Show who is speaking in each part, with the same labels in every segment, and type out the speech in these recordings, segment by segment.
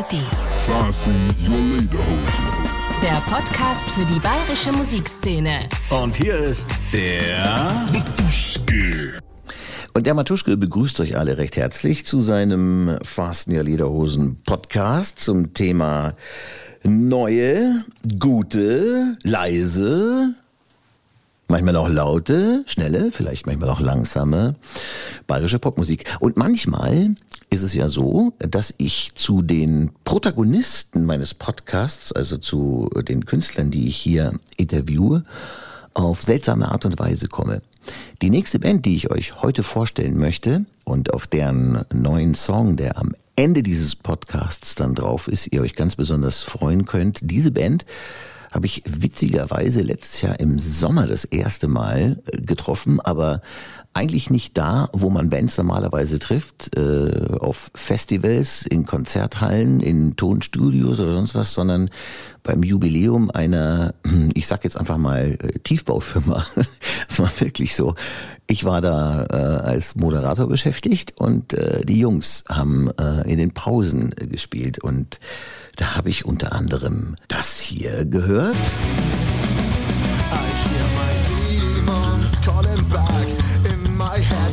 Speaker 1: ARD. Fasten your Lederhosen. Der Podcast für die bayerische Musikszene.
Speaker 2: Und hier ist der Matuschke.
Speaker 3: Und der Matuschke begrüßt euch alle recht herzlich zu seinem Fasten Your Lederhosen Podcast zum Thema neue, gute, leise, manchmal auch laute, schnelle, vielleicht manchmal auch langsame bayerische Popmusik. Und manchmal ist es ja so, dass ich zu den Protagonisten meines Podcasts, also zu den Künstlern, die ich hier interviewe, auf seltsame Art und Weise komme. Die nächste Band, die ich euch heute vorstellen möchte und auf deren neuen Song, der am Ende dieses Podcasts dann drauf ist, ihr euch ganz besonders freuen könnt, diese Band habe ich witzigerweise letztes Jahr im Sommer das erste Mal äh, getroffen, aber eigentlich nicht da, wo man Bands normalerweise trifft, äh, auf Festivals, in Konzerthallen, in Tonstudios oder sonst was, sondern beim Jubiläum einer, ich sag jetzt einfach mal, äh, Tiefbaufirma. Das war wirklich so. Ich war da äh, als Moderator beschäftigt und äh, die Jungs haben äh, in den Pausen gespielt und da habe ich unter anderem das hier gehört.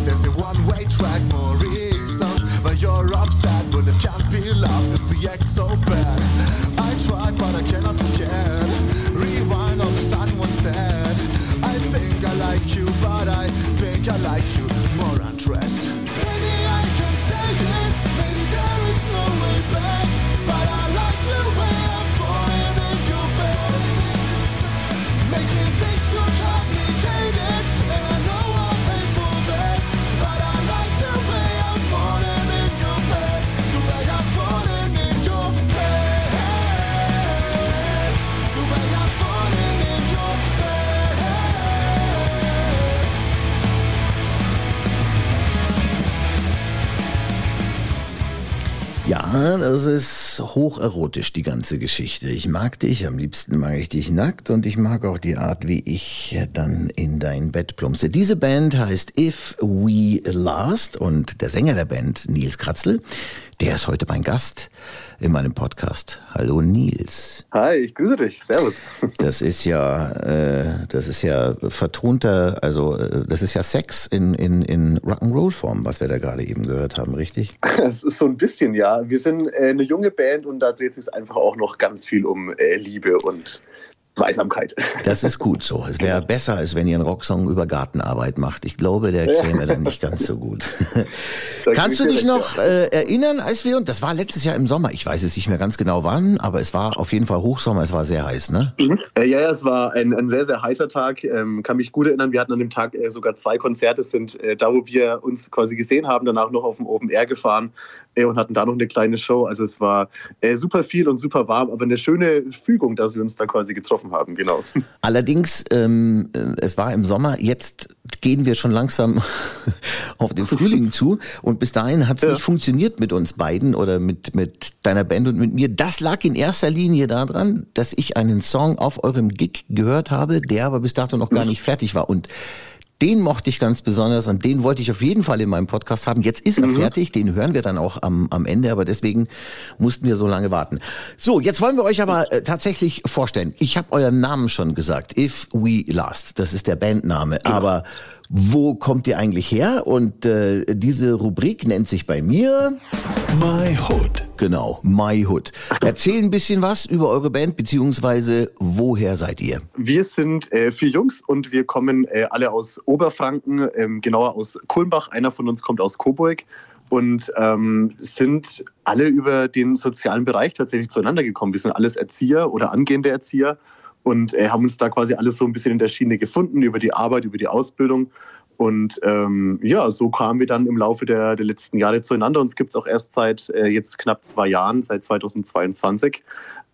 Speaker 3: There's
Speaker 4: a one-way track, more reasons. But you're upset, but it can't be love If we act so bad. I tried, but I cannot forget. Rewind all the sun once said I think I like you, but I think I like you More undressed
Speaker 3: das ist hocherotisch, die ganze Geschichte. Ich mag dich, am liebsten mag ich dich nackt und ich mag auch die Art, wie ich dann in dein Bett plumpse. Diese Band heißt If We Last und der Sänger der Band, Nils Kratzel, der ist heute mein Gast in meinem Podcast. Hallo Nils.
Speaker 5: Hi, ich grüße dich. Servus.
Speaker 3: Das ist ja, äh, das ist ja vertonter, also äh, das ist ja Sex in, in, in Rock'n'Roll-Form, was wir da gerade eben gehört haben, richtig?
Speaker 5: Es ist so ein bisschen, ja. Wir sind äh, eine junge Band und da dreht sich einfach auch noch ganz viel um äh, Liebe und Zweisamkeit.
Speaker 3: Das ist gut so. Es wäre besser, als wenn ihr einen Rocksong über Gartenarbeit macht. Ich glaube, der käme dann nicht ganz so gut. Kannst du dich noch äh, erinnern, als wir, und das war letztes Jahr im Sommer, ich weiß es nicht mehr ganz genau wann, aber es war auf jeden Fall Hochsommer, es war sehr heiß, ne?
Speaker 5: Mhm. Äh, ja, ja, es war ein, ein sehr, sehr heißer Tag. Ähm, kann mich gut erinnern, wir hatten an dem Tag äh, sogar zwei Konzerte, sind äh, da, wo wir uns quasi gesehen haben, danach noch auf dem Open Air gefahren äh, und hatten da noch eine kleine Show. Also es war äh, super viel und super warm, aber eine schöne Fügung, dass wir uns da quasi getroffen getroffen haben, genau.
Speaker 3: Allerdings, ähm, äh, es war im Sommer, jetzt gehen wir schon langsam auf den Frühling zu und bis dahin hat es ja. nicht funktioniert mit uns beiden oder mit, mit deiner Band und mit mir. Das lag in erster Linie daran, dass ich einen Song auf eurem Gig gehört habe, der aber bis dato noch gar nicht fertig war und den mochte ich ganz besonders und den wollte ich auf jeden Fall in meinem Podcast haben. Jetzt ist er mhm. fertig, den hören wir dann auch am, am Ende, aber deswegen mussten wir so lange warten. So, jetzt wollen wir euch aber äh, tatsächlich vorstellen. Ich habe euren Namen schon gesagt, If We Last, das ist der Bandname, ja. aber wo kommt ihr eigentlich her? Und äh, diese Rubrik nennt sich bei mir My Hood. Genau, My Hood. Erzähl ein bisschen was über eure Band, beziehungsweise woher seid ihr?
Speaker 5: Wir sind äh, vier Jungs und wir kommen äh, alle aus Oberfranken, ähm, genauer aus Kulmbach. Einer von uns kommt aus Coburg und ähm, sind alle über den sozialen Bereich tatsächlich zueinander gekommen. Wir sind alles Erzieher oder angehende Erzieher und äh, haben uns da quasi alles so ein bisschen in der Schiene gefunden über die Arbeit, über die Ausbildung. Und ähm, ja, so kamen wir dann im Laufe der, der letzten Jahre zueinander. Uns gibt es auch erst seit äh, jetzt knapp zwei Jahren, seit 2022.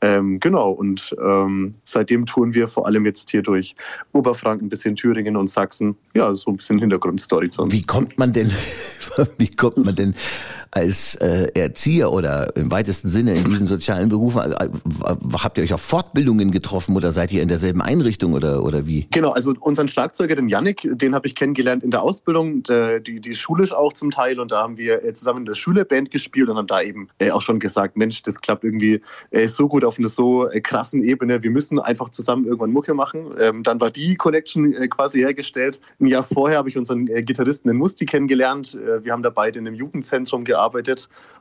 Speaker 5: Ähm, genau, und ähm, seitdem touren wir vor allem jetzt hier durch Oberfranken bis in Thüringen und Sachsen. Ja, so ein bisschen Hintergrundstory zu uns.
Speaker 3: Wie kommt man denn, wie kommt man denn als äh, Erzieher oder im weitesten Sinne in diesen sozialen Berufen, äh, habt ihr euch auf Fortbildungen getroffen oder seid ihr in derselben Einrichtung oder, oder wie?
Speaker 5: Genau, also unseren Schlagzeuger, den Yannick, den habe ich kennengelernt in der Ausbildung, der, die, die schulisch auch zum Teil und da haben wir äh, zusammen in der Schule Band gespielt und haben da eben äh, auch schon gesagt, Mensch, das klappt irgendwie äh, so gut auf einer so äh, krassen Ebene, wir müssen einfach zusammen irgendwann Mucke machen. Ähm, dann war die Connection quasi hergestellt. Ein Jahr vorher habe ich unseren Gitarristen in Musti kennengelernt. wir haben da beide in einem Jugendzentrum gearbeitet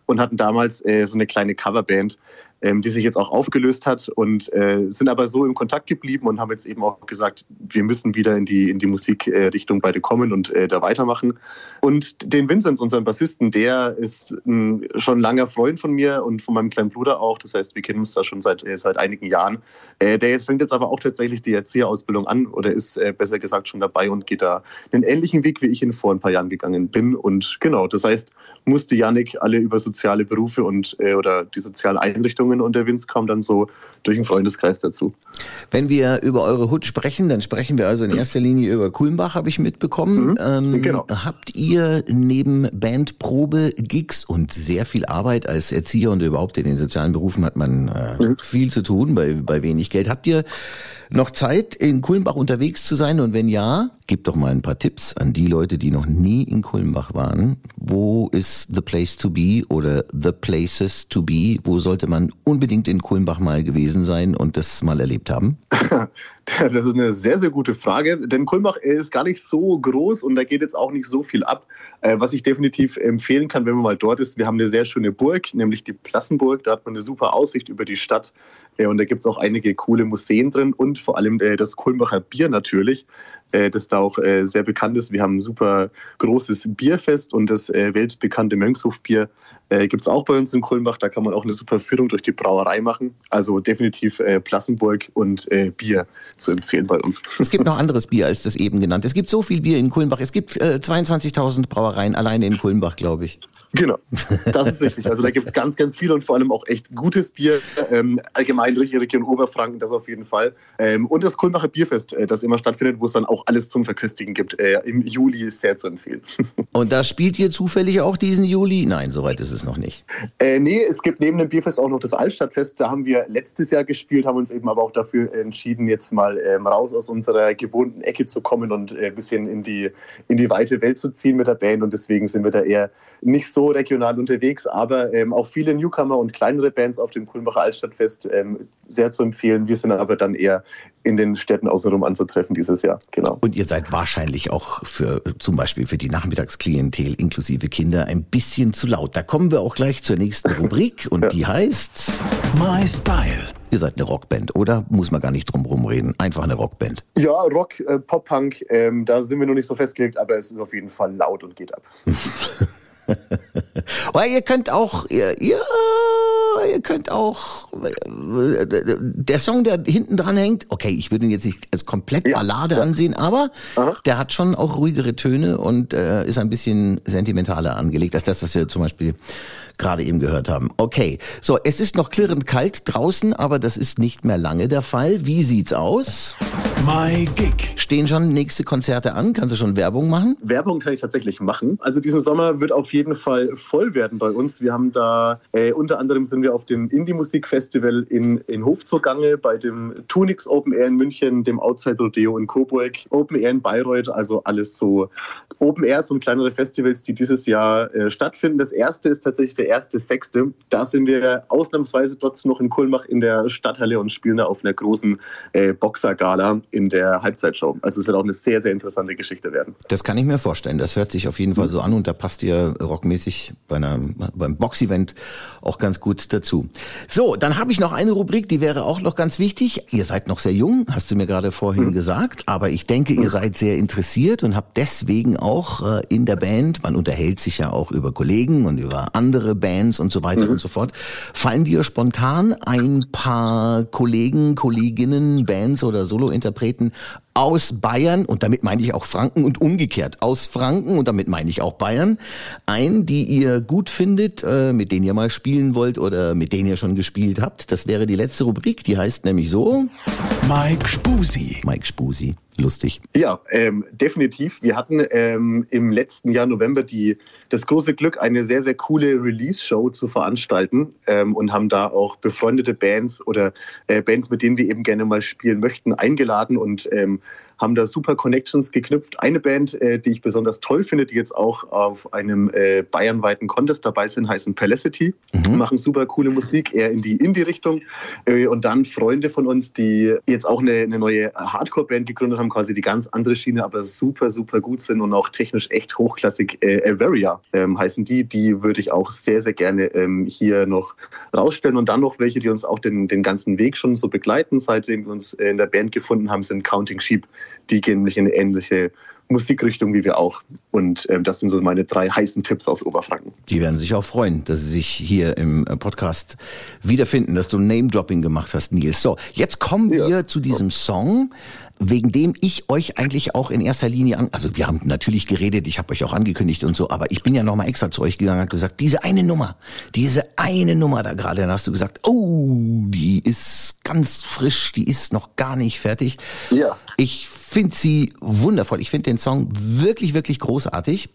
Speaker 5: und hatten damals so eine kleine Coverband die sich jetzt auch aufgelöst hat und äh, sind aber so im Kontakt geblieben und haben jetzt eben auch gesagt, wir müssen wieder in die, in die Musikrichtung beide kommen und äh, da weitermachen. Und den Vinzenz, unseren Bassisten, der ist ein schon langer Freund von mir und von meinem kleinen Bruder auch. Das heißt, wir kennen uns da schon seit, äh, seit einigen Jahren. Äh, der fängt jetzt aber auch tatsächlich die Erzieherausbildung an oder ist äh, besser gesagt schon dabei und geht da einen ähnlichen Weg, wie ich ihn vor ein paar Jahren gegangen bin. Und genau, das heißt, musste Yannick alle über soziale Berufe und äh, oder die sozialen Einrichtungen Beziehungen und der Vince kam dann so durch den Freundeskreis dazu.
Speaker 3: Wenn wir über eure Hut sprechen, dann sprechen wir also in erster Linie über Kulmbach, habe ich mitbekommen. Mhm, ähm, genau. Habt ihr neben Bandprobe, Gigs und sehr viel Arbeit als Erzieher und überhaupt in den sozialen Berufen hat man äh, mhm. viel zu tun bei, bei wenig Geld. Habt ihr noch Zeit, in Kulmbach unterwegs zu sein? Und wenn ja, gib doch mal ein paar Tipps an die Leute, die noch nie in Kulmbach waren. Wo ist the place to be oder the places to be? Wo sollte man unbedingt in Kulmbach mal gewesen sein und das mal erlebt haben?
Speaker 5: Das ist eine sehr, sehr gute Frage, denn Kulmbach ist gar nicht so groß und da geht jetzt auch nicht so viel ab. Äh, was ich definitiv empfehlen kann, wenn man mal dort ist, wir haben eine sehr schöne Burg, nämlich die Plassenburg. Da hat man eine super Aussicht über die Stadt und da gibt es auch einige coole Museen drin und vor allem äh, das Kulmbacher Bier natürlich, äh, das da auch äh, sehr bekannt ist. Wir haben ein super großes Bierfest und das weltbekannte Mönchshofbier gibt es auch bei uns in Kulmbach. Da kann man auch eine super Führung durch die Brauerei machen. Also definitiv Plassenburg und Bier zu empfehlen bei uns.
Speaker 3: Es gibt noch anderes Bier als das eben genannte. Es gibt so viel Bier in Kulmbach. Es gibt 22.000 Brauereien alleine in Kulmbach, glaube ich.
Speaker 5: Genau, das ist richtig. Also da gibt es ganz, ganz viel und vor allem auch echt gutes Bier. Ähm, allgemein durch die Region Oberfranken, das auf jeden Fall. Ähm, und das Kulmbacher Bierfest, äh, das immer stattfindet, wo es dann auch alles zum Verköstigen gibt. Äh, Im Juli ist sehr zu empfehlen.
Speaker 3: Und da spielt ihr zufällig auch diesen Juli? Nein, soweit ist es noch nicht.
Speaker 5: Äh, nee, es gibt neben dem Bierfest auch noch das Altstadtfest. Da haben wir letztes Jahr gespielt, haben uns eben aber auch dafür entschieden, jetzt mal ähm, raus aus unserer gewohnten Ecke zu kommen und äh, ein bisschen in die, in die weite Welt zu ziehen mit der Band. Und deswegen sind wir da eher nicht so regional unterwegs, aber ähm, auch viele Newcomer und kleinere Bands auf dem Kulmbacher Altstadtfest ähm, sehr zu empfehlen. Wir sind aber dann eher in den Städten außenrum anzutreffen dieses Jahr. Genau.
Speaker 3: Und ihr seid wahrscheinlich auch für zum Beispiel für die Nachmittagsklientel inklusive Kinder ein bisschen zu laut. Da kommen wir auch gleich zur nächsten Rubrik und ja. die heißt My Style. Ihr seid eine Rockband, oder? Muss man gar nicht drum reden. Einfach eine Rockband.
Speaker 5: Ja, Rock, äh, Pop-Punk, ähm, da sind wir noch nicht so festgelegt, aber es ist auf jeden Fall laut und geht ab.
Speaker 3: Weil ihr könnt auch, ihr, ihr, ihr könnt auch, der Song, der hinten dran hängt, okay, ich würde ihn jetzt nicht als komplett Ballade ja. ansehen, aber Aha. der hat schon auch ruhigere Töne und äh, ist ein bisschen sentimentaler angelegt als das, was wir zum Beispiel gerade eben gehört haben. Okay, so, es ist noch klirrend kalt draußen, aber das ist nicht mehr lange der Fall. Wie sieht's aus? My Gig. Stehen schon nächste Konzerte an? Kannst du schon Werbung machen?
Speaker 5: Werbung kann ich tatsächlich machen. Also diesen Sommer wird auf jeden Fall voll werden bei uns. Wir haben da, äh, unter anderem sind wir auf dem Indie-Musik-Festival in, in Hof zugange, bei dem Tunix Open Air in München, dem Outside Rodeo in Coburg, Open Air in Bayreuth, also alles so Open Airs und kleinere Festivals, die dieses Jahr äh, stattfinden. Das erste ist tatsächlich der erste Sechste. Da sind wir ausnahmsweise trotzdem noch in Kulmach in der Stadthalle und spielen da auf einer großen äh, Boxergala in der Halbzeitshow. Also es wird auch eine sehr, sehr interessante Geschichte werden.
Speaker 3: Das kann ich mir vorstellen. Das hört sich auf jeden Fall so an und da passt ihr rockmäßig bei einer, beim Boxevent auch ganz gut dazu. So, dann habe ich noch eine Rubrik, die wäre auch noch ganz wichtig. Ihr seid noch sehr jung, hast du mir gerade vorhin mhm. gesagt, aber ich denke, ihr seid sehr interessiert und habt deswegen auch äh, in der Band, man unterhält sich ja auch über Kollegen und über andere Bands und so weiter mhm. und so fort. Fallen dir spontan ein paar Kollegen, Kolleginnen, Bands oder Solo-Interpreten aus Bayern, und damit meine ich auch Franken und umgekehrt, aus Franken, und damit meine ich auch Bayern, ein, die ihr gut findet, äh, mit denen ihr mal spielen wollt oder mit denen ihr schon gespielt habt. Das wäre die letzte Rubrik, die heißt nämlich so... Mike Spusi. Mike Spusi. Lustig.
Speaker 5: Ja, ähm, definitiv. Wir hatten ähm, im letzten Jahr November die, das große Glück, eine sehr, sehr coole Release-Show zu veranstalten ähm, und haben da auch befreundete Bands oder äh, Bands, mit denen wir eben gerne mal spielen möchten, eingeladen und ähm, haben da super Connections geknüpft. Eine Band, äh, die ich besonders toll finde, die jetzt auch auf einem äh, bayernweiten Contest dabei sind, heißen Pelicity. Mhm. Machen super coole Musik, eher in die Indie-Richtung. Äh, und dann Freunde von uns, die jetzt auch eine, eine neue Hardcore-Band gegründet haben, quasi die ganz andere Schiene, aber super, super gut sind und auch technisch echt hochklassig. Äh, Averia ähm, heißen die. Die würde ich auch sehr, sehr gerne ähm, hier noch rausstellen. Und dann noch welche, die uns auch den, den ganzen Weg schon so begleiten, seitdem wir uns in der Band gefunden haben, sind Counting Sheep die gehen nämlich in eine ähnliche Musikrichtung wie wir auch. Und äh, das sind so meine drei heißen Tipps aus Oberfranken.
Speaker 3: Die werden sich auch freuen, dass sie sich hier im äh, Podcast wiederfinden, dass du Name-Dropping gemacht hast, Nils. So, jetzt kommen wir ja. zu diesem Song, wegen dem ich euch eigentlich auch in erster Linie an, also wir haben natürlich geredet, ich habe euch auch angekündigt und so, aber ich bin ja nochmal extra zu euch gegangen und gesagt, diese eine Nummer, diese eine Nummer da gerade, dann hast du gesagt, oh, die ist ganz frisch, die ist noch gar nicht fertig. Ja. Ich finde sie wundervoll. Ich finde den Song wirklich, wirklich großartig.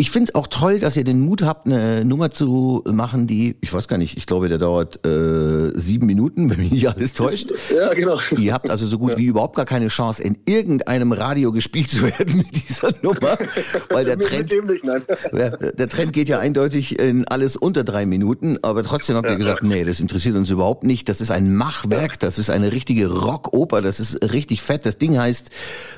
Speaker 3: Ich finde es auch toll, dass ihr den Mut habt, eine Nummer zu machen, die, ich weiß gar nicht, ich glaube, der dauert äh, sieben Minuten, wenn mich nicht alles täuscht.
Speaker 5: ja, genau.
Speaker 3: Ihr habt also so gut ja. wie überhaupt gar keine Chance, in irgendeinem Radio gespielt zu werden mit dieser Nummer, weil der Trend, nicht, der Trend geht ja eindeutig in alles unter drei Minuten, aber trotzdem habt ihr ja, gesagt, nee, das interessiert uns überhaupt nicht. Das ist ein Machwerk, das ist eine richtige Rockoper, das ist richtig fett. Das Ding heißt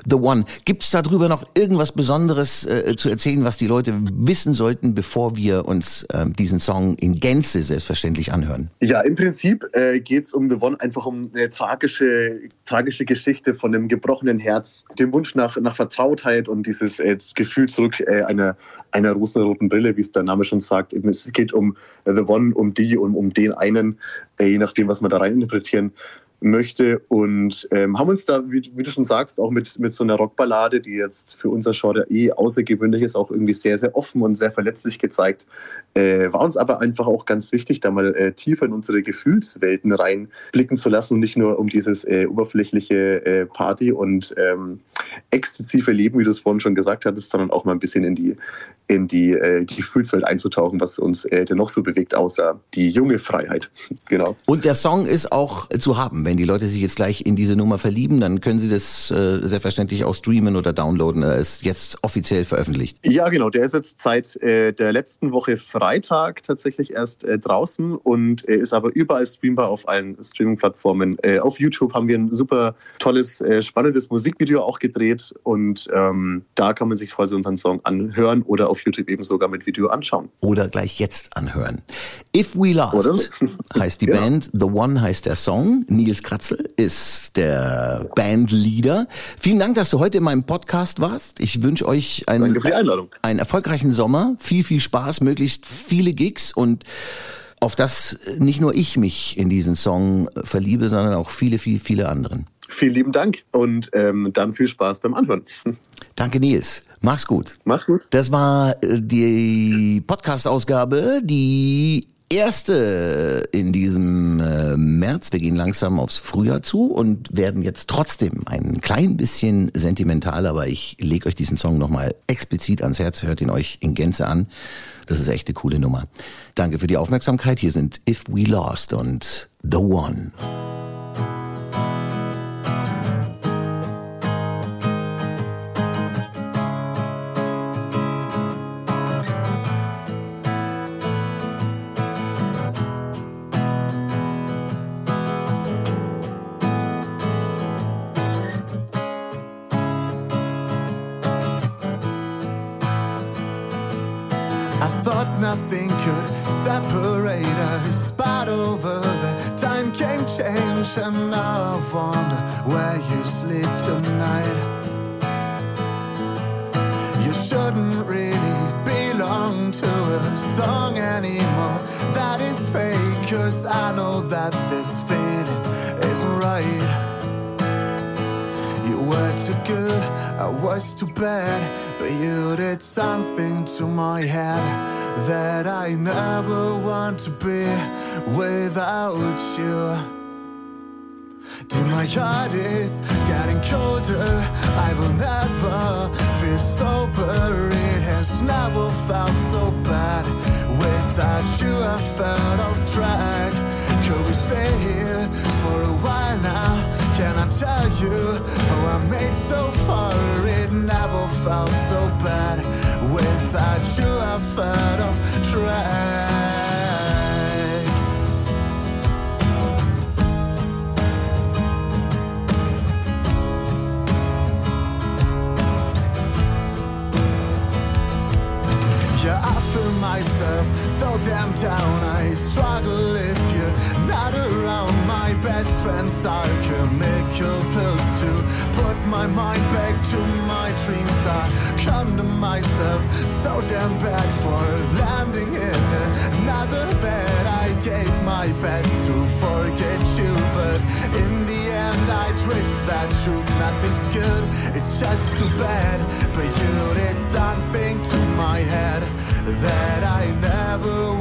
Speaker 3: The One. Gibt es darüber noch irgendwas Besonderes äh, zu erzählen, was die Leute wissen sollten, bevor wir uns ähm, diesen Song in Gänze selbstverständlich anhören?
Speaker 5: Ja, im Prinzip äh, geht es um The One einfach um eine tragische, tragische Geschichte von einem gebrochenen Herz, dem Wunsch nach, nach Vertrautheit und dieses äh, Gefühl zurück äh, einer, einer rosenroten Brille, wie es der Name schon sagt. Es geht um äh, The One, um die und um den einen, äh, je nachdem, was wir da rein interpretieren möchte und ähm, haben uns da, wie, wie, du schon sagst, auch mit, mit so einer Rockballade, die jetzt für unser Genre eh außergewöhnlich ist, auch irgendwie sehr, sehr offen und sehr verletzlich gezeigt. Äh, war uns aber einfach auch ganz wichtig, da mal äh, tiefer in unsere Gefühlswelten reinblicken zu lassen nicht nur um dieses äh, oberflächliche äh, Party und ähm, exzessive Leben, wie du es vorhin schon gesagt hattest, sondern auch mal ein bisschen in die, in die äh, Gefühlswelt einzutauchen, was uns äh, dennoch so bewegt, außer die junge Freiheit. genau.
Speaker 3: Und der Song ist auch zu haben, wenn die Leute sich jetzt gleich in diese Nummer verlieben, dann können sie das äh, selbstverständlich auch streamen oder downloaden. Er ist jetzt offiziell veröffentlicht.
Speaker 5: Ja, genau. Der ist jetzt seit äh, der letzten Woche Freitag tatsächlich erst äh, draußen und ist aber überall streambar auf allen Streaming-Plattformen. Äh, auf YouTube haben wir ein super tolles, äh, spannendes Musikvideo auch gedreht und ähm, da kann man sich quasi unseren Song anhören oder auf YouTube eben sogar mit Video anschauen.
Speaker 3: Oder gleich jetzt anhören. If We Last heißt die ja. Band, The One heißt der Song. Nils Kratzel ist der Bandleader. Vielen Dank, dass du heute in meinem Podcast warst. Ich wünsche euch einen, einen erfolgreichen Sommer, viel, viel Spaß, möglichst viele Gigs und auf das nicht nur ich mich in diesen Song verliebe, sondern auch viele, viele, viele anderen.
Speaker 5: Vielen lieben Dank und ähm, dann viel Spaß beim Anhören.
Speaker 3: Danke, Nils. Mach's gut.
Speaker 5: Mach's gut.
Speaker 3: Das war äh, die Podcast-Ausgabe, die erste in diesem äh, März. Wir gehen langsam aufs Frühjahr zu und werden jetzt trotzdem ein klein bisschen sentimental, aber ich lege euch diesen Song nochmal explizit ans Herz, hört ihn euch in Gänze an. Das ist echt eine coole Nummer. Danke für die Aufmerksamkeit. Hier sind If We Lost und The One. Nothing could separate us. But over the time came change, and now I wonder where you sleep tonight. You shouldn't really belong to a song anymore. That is fake, cause I know that this feeling isn't right. You were too good, I was too bad, but you did something to my head that I never want to be without you.
Speaker 4: Till my heart is getting colder. I will never feel sober. It has never felt so bad. Without you, I felt off track. Could we stay here for a while now? Can I tell you how I made so far? It never felt so bad. Without you, I felt off track. So damn bad for landing in another bed. I gave my best to forget you, but in the end I twist that truth. Nothing's good, it's just too bad. But you did something to my head that I never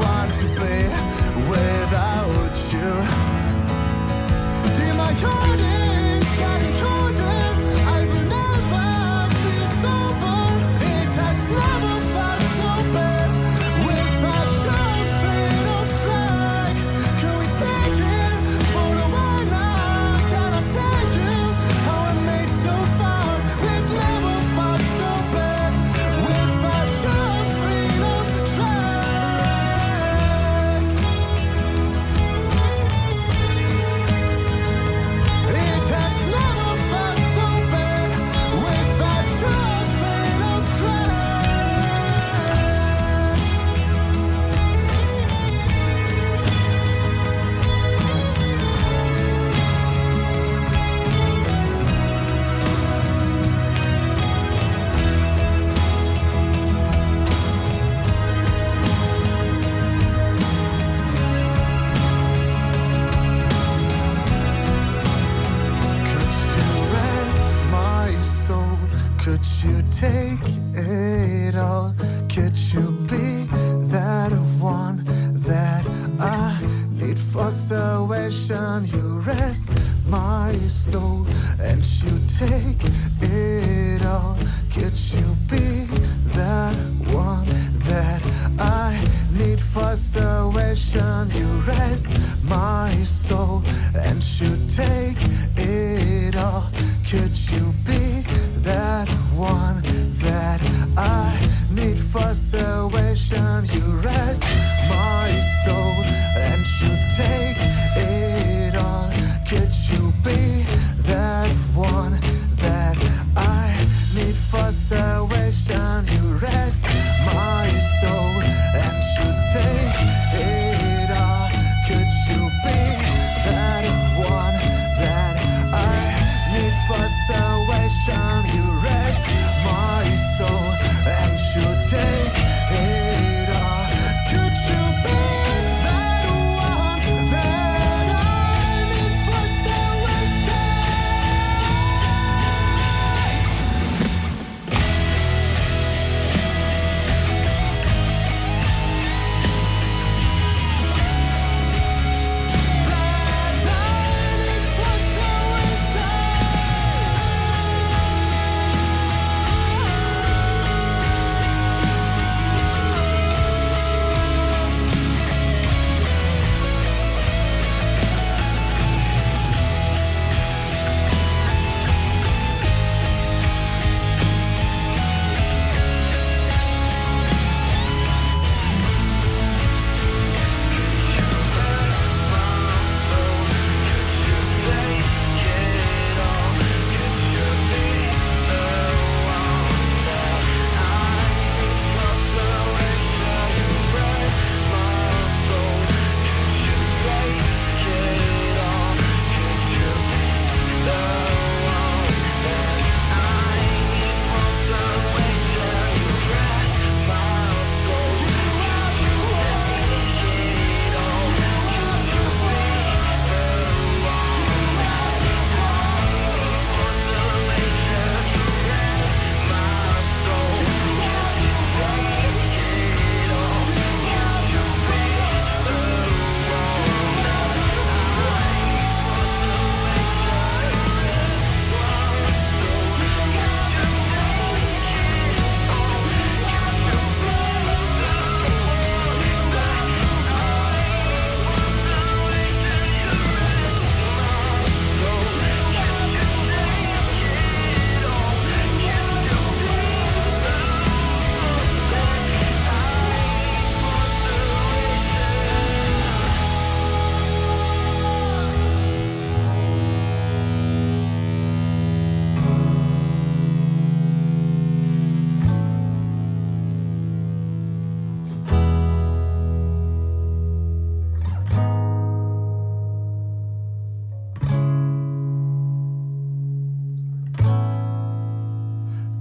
Speaker 4: for salvation? You rest my soul and you take it all. Could you be that one that I need for salvation? You rest my soul and you take it all. Could you be that one that I need for salvation? You rest my soul and you take it all. Could you be that one that I need for salvation? You rest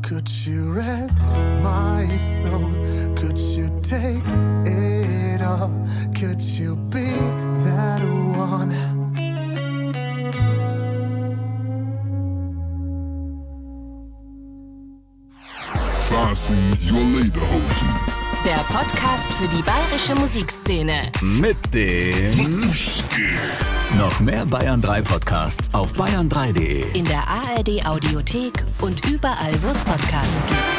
Speaker 4: Could you rest my soul? Could you take it all? Could you be that one?
Speaker 1: Sassy, your Lederhosen. Der Podcast für die bayerische Musikszene.
Speaker 2: Mit dem. Mit noch mehr Bayern 3 Podcasts auf bayern3.de.
Speaker 1: In der ARD Audiothek und überall, wo es Podcasts gibt.